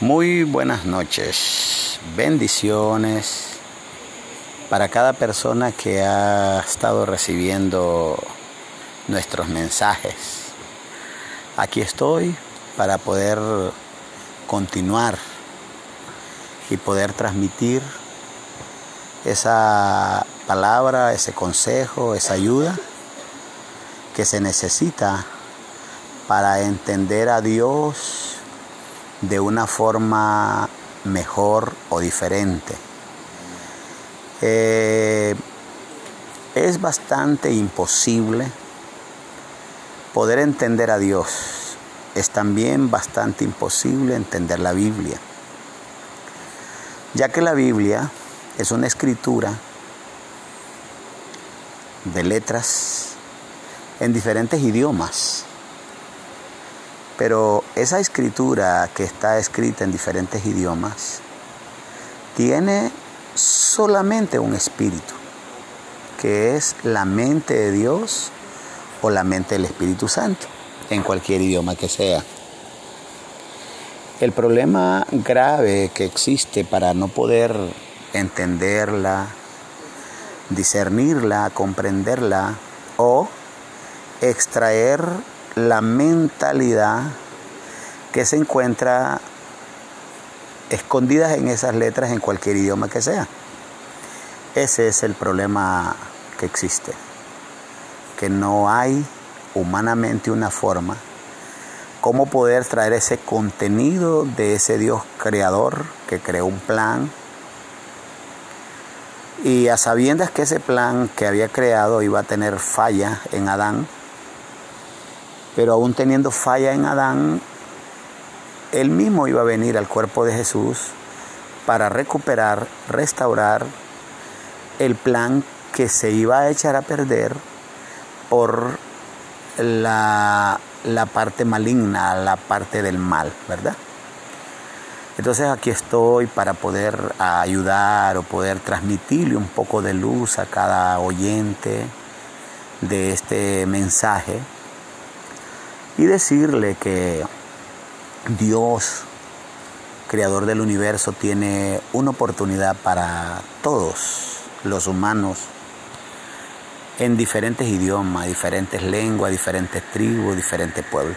Muy buenas noches, bendiciones para cada persona que ha estado recibiendo nuestros mensajes. Aquí estoy para poder continuar y poder transmitir esa palabra, ese consejo, esa ayuda que se necesita para entender a Dios de una forma mejor o diferente. Eh, es bastante imposible poder entender a Dios. Es también bastante imposible entender la Biblia, ya que la Biblia es una escritura de letras en diferentes idiomas. Pero esa escritura que está escrita en diferentes idiomas tiene solamente un espíritu, que es la mente de Dios o la mente del Espíritu Santo, en cualquier idioma que sea. El problema grave que existe para no poder entenderla, discernirla, comprenderla o extraer la mentalidad que se encuentra escondida en esas letras en cualquier idioma que sea. Ese es el problema que existe, que no hay humanamente una forma cómo poder traer ese contenido de ese Dios creador que creó un plan y a sabiendas que ese plan que había creado iba a tener falla en Adán, pero aún teniendo falla en Adán, él mismo iba a venir al cuerpo de Jesús para recuperar, restaurar el plan que se iba a echar a perder por la, la parte maligna, la parte del mal, ¿verdad? Entonces aquí estoy para poder ayudar o poder transmitirle un poco de luz a cada oyente de este mensaje y decirle que Dios, creador del universo, tiene una oportunidad para todos los humanos en diferentes idiomas, diferentes lenguas, diferentes tribus, diferentes pueblos.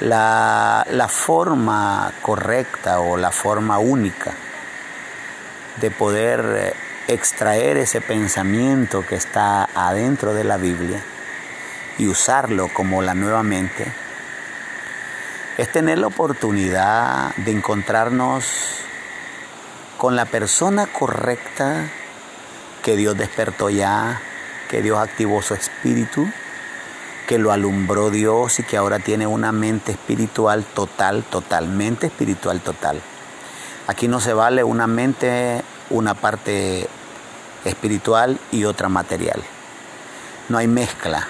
La, la, forma correcta o la forma única de poder extraer ese pensamiento que está adentro de la Biblia y usarlo como la nueva mente, es tener la oportunidad de encontrarnos con la persona correcta que Dios despertó ya, que Dios activó su espíritu, que lo alumbró Dios y que ahora tiene una mente espiritual total, totalmente espiritual total. Aquí no se vale una mente, una parte espiritual y otra material. No hay mezcla.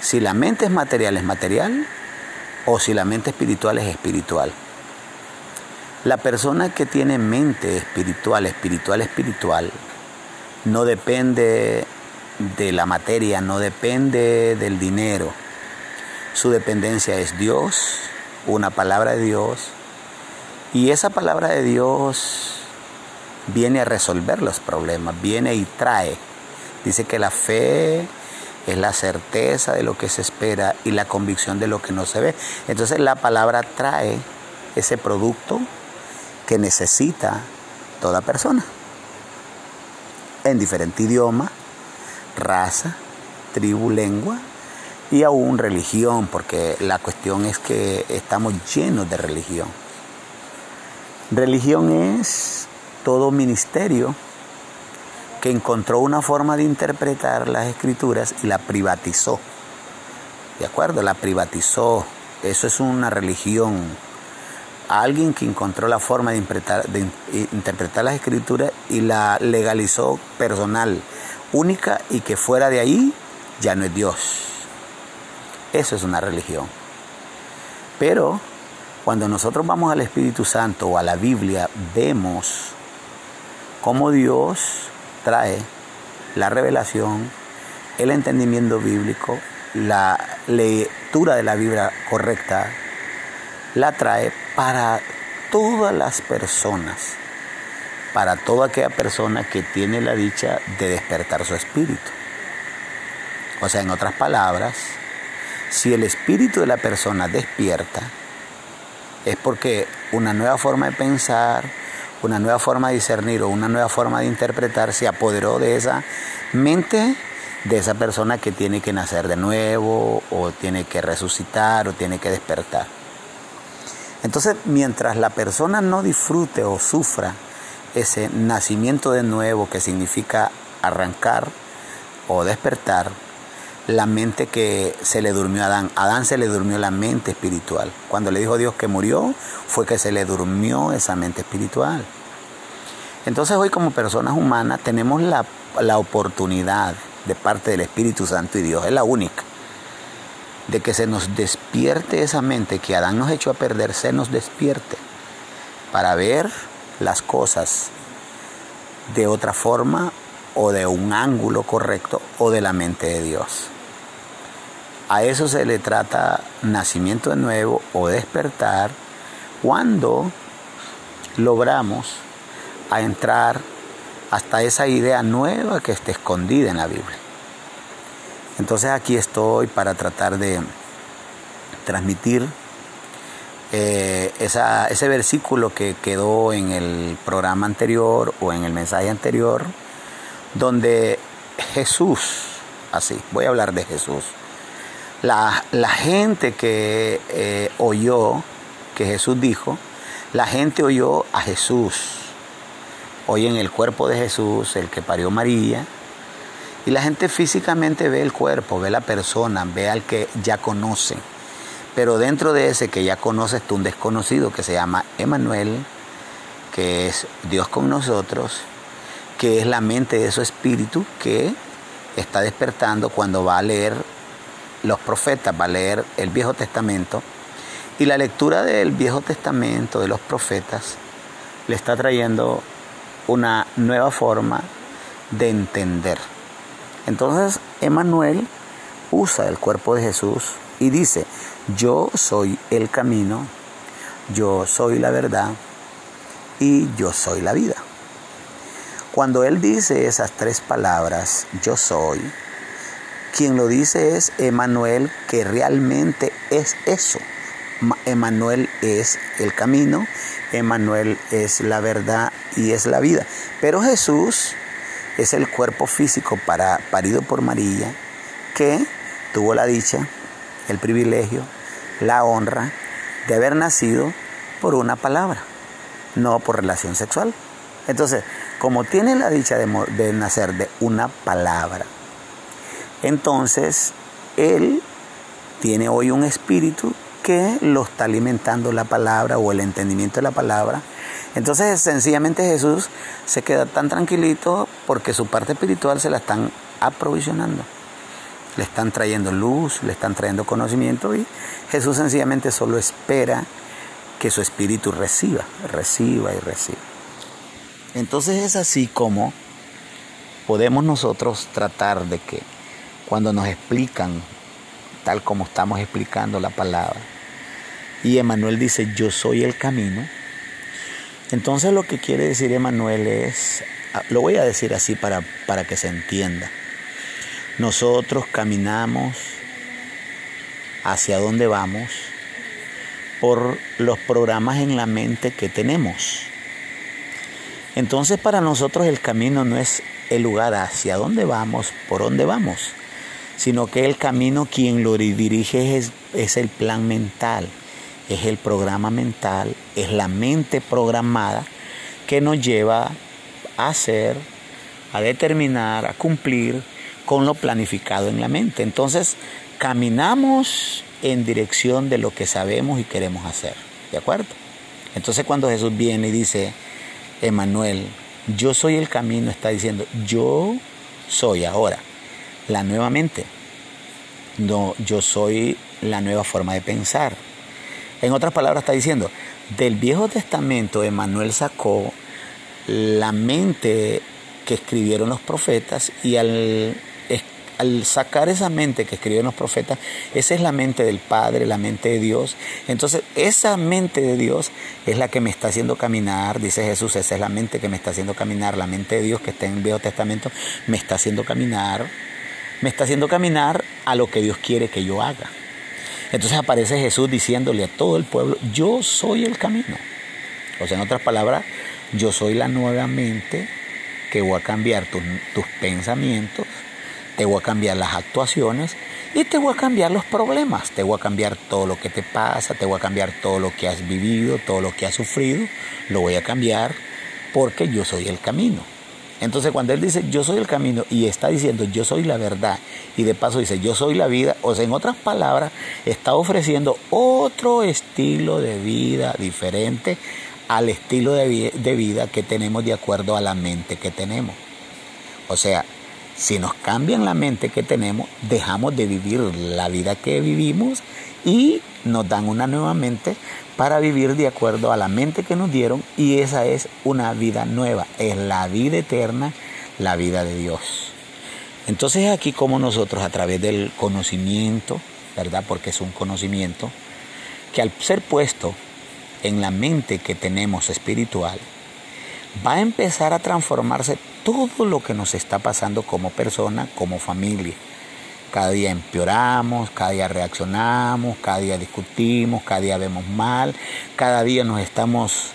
Si la mente es material, es material, o si la mente espiritual es espiritual. La persona que tiene mente espiritual, espiritual, espiritual, no depende de la materia, no depende del dinero. Su dependencia es Dios, una palabra de Dios, y esa palabra de Dios viene a resolver los problemas, viene y trae. Dice que la fe es la certeza de lo que se espera y la convicción de lo que no se ve. Entonces la palabra trae ese producto que necesita toda persona, en diferente idioma, raza, tribu, lengua y aún religión, porque la cuestión es que estamos llenos de religión. Religión es todo ministerio que encontró una forma de interpretar las escrituras y la privatizó. ¿De acuerdo? La privatizó. Eso es una religión. Alguien que encontró la forma de interpretar, de interpretar las escrituras y la legalizó personal, única y que fuera de ahí ya no es Dios. Eso es una religión. Pero cuando nosotros vamos al Espíritu Santo o a la Biblia, vemos cómo Dios trae la revelación, el entendimiento bíblico, la lectura de la Biblia correcta, la trae para todas las personas, para toda aquella persona que tiene la dicha de despertar su espíritu. O sea, en otras palabras, si el espíritu de la persona despierta, es porque una nueva forma de pensar, una nueva forma de discernir o una nueva forma de interpretar se apoderó de esa mente de esa persona que tiene que nacer de nuevo o tiene que resucitar o tiene que despertar. Entonces, mientras la persona no disfrute o sufra ese nacimiento de nuevo que significa arrancar o despertar, la mente que se le durmió a Adán. Adán se le durmió la mente espiritual. Cuando le dijo Dios que murió, fue que se le durmió esa mente espiritual. Entonces hoy como personas humanas tenemos la, la oportunidad de parte del Espíritu Santo y Dios, es la única, de que se nos despierte esa mente que Adán nos echó a perder, se nos despierte para ver las cosas de otra forma o de un ángulo correcto o de la mente de Dios. A eso se le trata nacimiento de nuevo o despertar cuando logramos a entrar hasta esa idea nueva que está escondida en la Biblia. Entonces aquí estoy para tratar de transmitir eh, ese versículo que quedó en el programa anterior o en el mensaje anterior, donde Jesús, así, voy a hablar de Jesús, la, gente que eh, oyó, que Jesús dijo, la gente oyó a Jesús, oyen el cuerpo de Jesús, el que parió María, y la gente físicamente ve el cuerpo, ve la persona, ve al que ya conoce. Pero dentro de ese que ya conoce está un desconocido que se llama Emanuel, que es Dios con nosotros, que es la mente de su espíritu que está despertando cuando va a leer los profetas, va a leer el Viejo Testamento, y la lectura del Viejo Testamento, de los profetas, le está trayendo una nueva forma de entender. Entonces, Emanuel usa el cuerpo de Jesús y dice, yo soy el camino, yo soy la verdad y yo soy la vida. Cuando él dice esas tres palabras, yo soy, quien lo dice es Emanuel, que realmente es eso. Emanuel es el camino, Emanuel es la verdad y es la vida. Pero Jesús es el cuerpo físico para, parido por María que tuvo la dicha, el privilegio, la honra de haber nacido por una palabra, no por relación sexual. Entonces, como tiene la dicha de, de nacer de una palabra, entonces, Él tiene hoy un espíritu que lo está alimentando la palabra o el entendimiento de la palabra. Entonces, sencillamente Jesús se queda tan tranquilito porque su parte espiritual se la están aprovisionando. Le están trayendo luz, le están trayendo conocimiento y Jesús sencillamente solo espera que su espíritu reciba, reciba y reciba. Entonces es así como podemos nosotros tratar de que cuando nos explican tal como estamos explicando la palabra. Y Emanuel dice, yo soy el camino. Entonces lo que quiere decir Emanuel es, ah, lo voy a decir así para, para que se entienda. Nosotros caminamos hacia dónde vamos por los programas en la mente que tenemos. Entonces para nosotros el camino no es el lugar hacia dónde vamos, por dónde vamos, sino que el camino quien lo dirige es, es el plan mental, es el programa mental, es la mente programada que nos lleva a hacer, a determinar, a cumplir con lo planificado en la mente. Entonces, caminamos en dirección de lo que sabemos y queremos hacer. ¿De acuerdo? Entonces, cuando Jesús viene y dice, Emanuel, yo soy el camino, está diciendo, yo soy ahora la nueva mente. No, yo soy la nueva forma de pensar. En otras palabras está diciendo, del Viejo Testamento Emanuel sacó la mente que escribieron los profetas y al al sacar esa mente que escribieron los profetas, esa es la mente del Padre, la mente de Dios. Entonces, esa mente de Dios es la que me está haciendo caminar, dice Jesús, esa es la mente que me está haciendo caminar, la mente de Dios que está en el Viejo Testamento, me está haciendo caminar, me está haciendo caminar a lo que Dios quiere que yo haga. Entonces aparece Jesús diciéndole a todo el pueblo, yo soy el camino. O sea, en otras palabras, yo soy la nueva mente que voy a cambiar tus pensamientos, te voy a cambiar las actuaciones y te voy a cambiar los problemas, te voy a cambiar todo lo que te pasa, te voy a cambiar todo lo que has vivido, todo lo que has sufrido, lo voy a cambiar porque yo soy el camino. Entonces cuando Él dice yo soy el camino y está diciendo yo soy la verdad y de paso dice yo soy la vida, o sea, en otras palabras, está ofreciendo otro estilo de vida diferente al estilo de, vida que tenemos de acuerdo a la mente que tenemos. O sea, si nos cambian la mente que tenemos, dejamos de vivir la vida que vivimos y nos dan una nueva mente para vivir de acuerdo a la mente que nos dieron y esa es una vida nueva, es la vida eterna, la vida de Dios. Entonces aquí como nosotros a través del conocimiento, ¿verdad? Porque es un conocimiento, que al ser puesto en la mente que tenemos espiritual, va a empezar a transformarse todo lo que nos está pasando como persona, como familia. Cada día empeoramos, cada día reaccionamos, cada día discutimos, cada día vemos mal, cada día nos estamos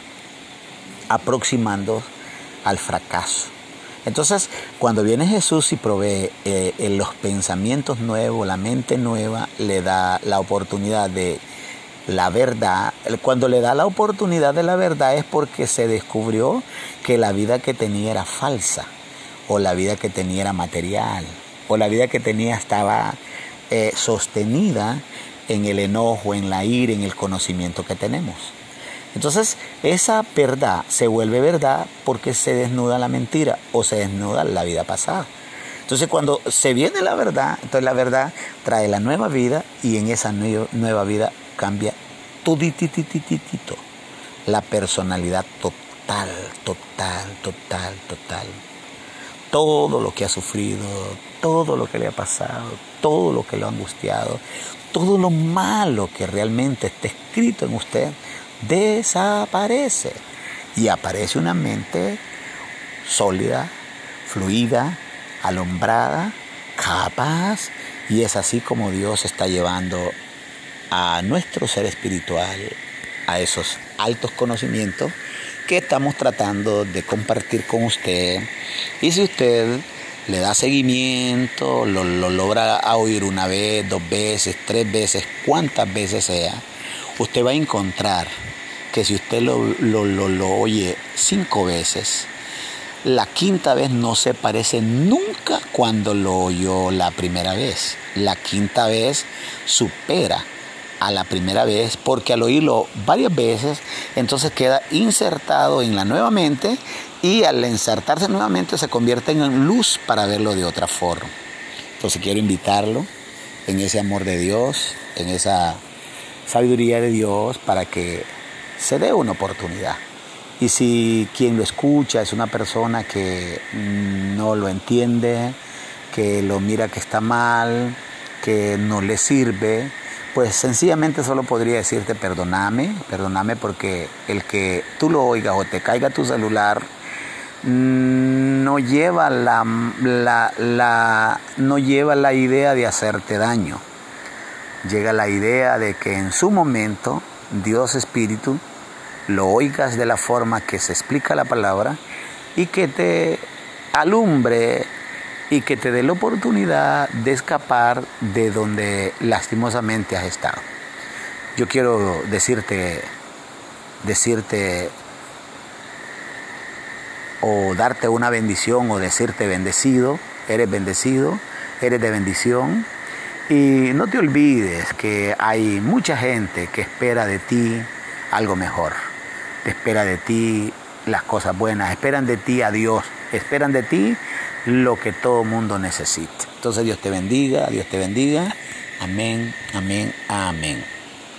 aproximando al fracaso. Entonces, cuando viene Jesús y provee eh, los pensamientos nuevos, la mente nueva, le da la oportunidad de la verdad, cuando le da la oportunidad de la verdad es porque se descubrió que la vida que tenía era falsa, o la vida que tenía era material, o la vida que tenía estaba eh, sostenida en el enojo, en la ira, en el conocimiento que tenemos. Entonces, esa verdad se vuelve verdad porque se desnuda la mentira o se desnuda la vida pasada. Entonces, cuando se viene la verdad, entonces la verdad trae la nueva vida y en esa nueva vida cambia todititititito. La personalidad total, total, total, total. Todo lo que ha sufrido, todo lo que le ha pasado, todo lo que lo ha angustiado, todo lo malo que realmente está escrito en usted, desaparece. Y aparece una mente sólida, fluida, alumbrada, capaz. Y es así como Dios está llevando a nuestro ser espiritual, a esos altos conocimientos que estamos tratando de compartir con usted. Y si usted le da seguimiento, lo, logra oír una vez, dos veces, tres veces, cuantas veces sea, usted va a encontrar que si usted lo, lo, lo oye cinco veces, la quinta vez no se parece nunca cuando lo oyó la primera vez. La quinta vez supera a la primera vez, porque al oírlo varias veces, entonces queda insertado en la nueva mente y al insertarse nuevamente se convierte en luz para verlo de otra forma. Entonces quiero invitarlo en ese amor de Dios, en esa sabiduría de Dios, para que se dé una oportunidad. Y si quien lo escucha es una persona que no lo entiende, que lo mira que está mal, que no le sirve, pues sencillamente solo podría decirte perdóname, perdóname porque el que tú lo oigas o te caiga tu celular no lleva la, la, no lleva la idea de hacerte daño. Llega la idea de que en su momento Dios Espíritu lo oigas de la forma que se explica la palabra y que te alumbre y que te dé la oportunidad de escapar de donde lastimosamente has estado. Yo quiero decirte, decirte o darte una bendición o decirte bendecido, eres bendecido, eres de bendición. Y no te olvides que hay mucha gente que espera de ti algo mejor, espera de ti las cosas buenas, esperan de ti a Dios, esperan de ti lo que todo mundo necesita. Entonces Dios te bendiga, Dios te bendiga. Amén, amén, amén.